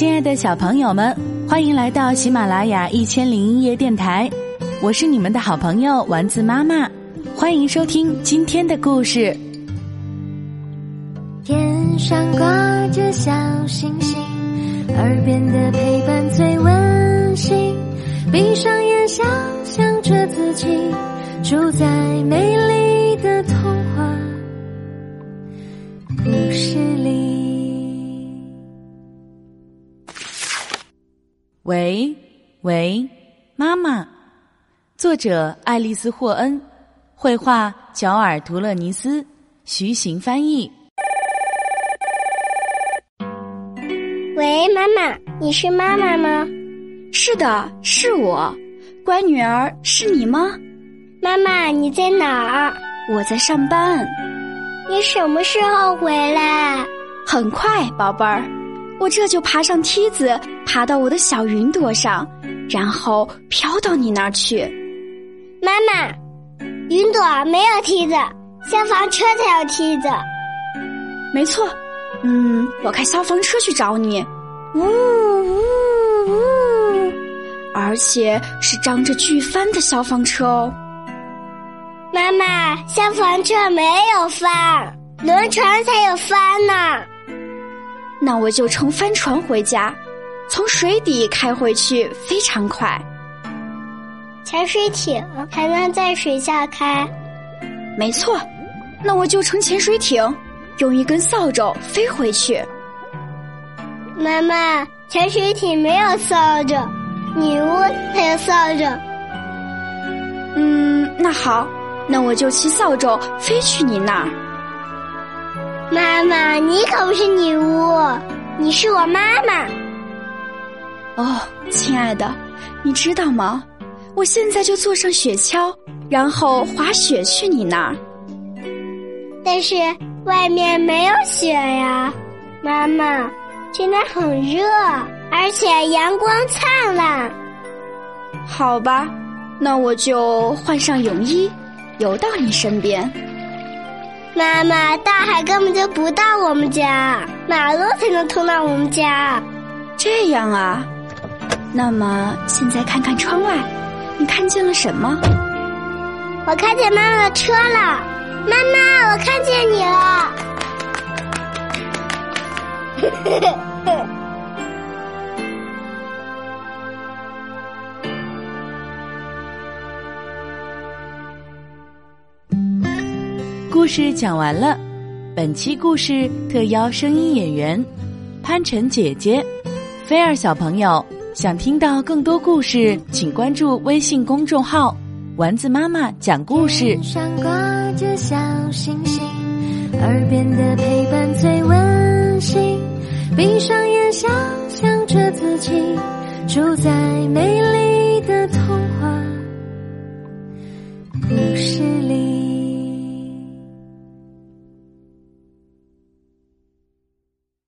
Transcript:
亲爱的小朋友们，欢迎来到喜马拉雅一千零一夜电台，我是你们的好朋友丸子妈妈，欢迎收听今天的故事。天上挂着小星星，耳边的陪伴最温馨。闭上眼，想象着自己住在美丽喂喂，妈妈，作者爱丽丝·霍恩，绘画乔尔·图勒尼斯，徐行翻译。喂，妈妈，你是妈妈吗？是的，是我。乖女儿，是你吗？妈妈，你在哪儿？我在上班。你什么时候回来？很快，宝贝儿。我这就爬上梯子，爬到我的小云朵上，然后飘到你那儿去。妈妈，云朵没有梯子，消防车才有梯子。没错。嗯，我开消防车去找你。呜呜呜！而且是张着巨帆的消防车哦。妈妈，消防车没有帆，轮船才有帆呢。那我就乘帆船回家，从水底开回去非常快。潜水艇还能在水下开。没错，那我就乘潜水艇。用一根扫帚飞回去。妈妈，潜水艇没有扫帚，女巫才有扫帚。嗯，那好，那我就骑扫帚飞去你那儿。妈妈，你可不是女巫，你是我妈妈。哦，亲爱的，你知道吗？我现在就坐上雪橇，然后滑雪去你那儿。但是。外面没有雪呀，妈妈，现在很热，而且阳光灿烂。好吧，那我就换上泳衣，游到你身边。妈妈，大海根本就不到我们家，马路才能通到我们家。这样啊，那么现在看看窗外，你看见了什么？我看见妈妈的车了。妈妈，我看见你了。故事讲完了，本期故事特邀声音演员潘晨姐姐、菲儿小朋友。想听到更多故事，请关注微信公众号“丸子妈妈讲故事”。上挂着小星星，耳边的陪伴最温馨。闭上眼，想象着自己住在美丽的。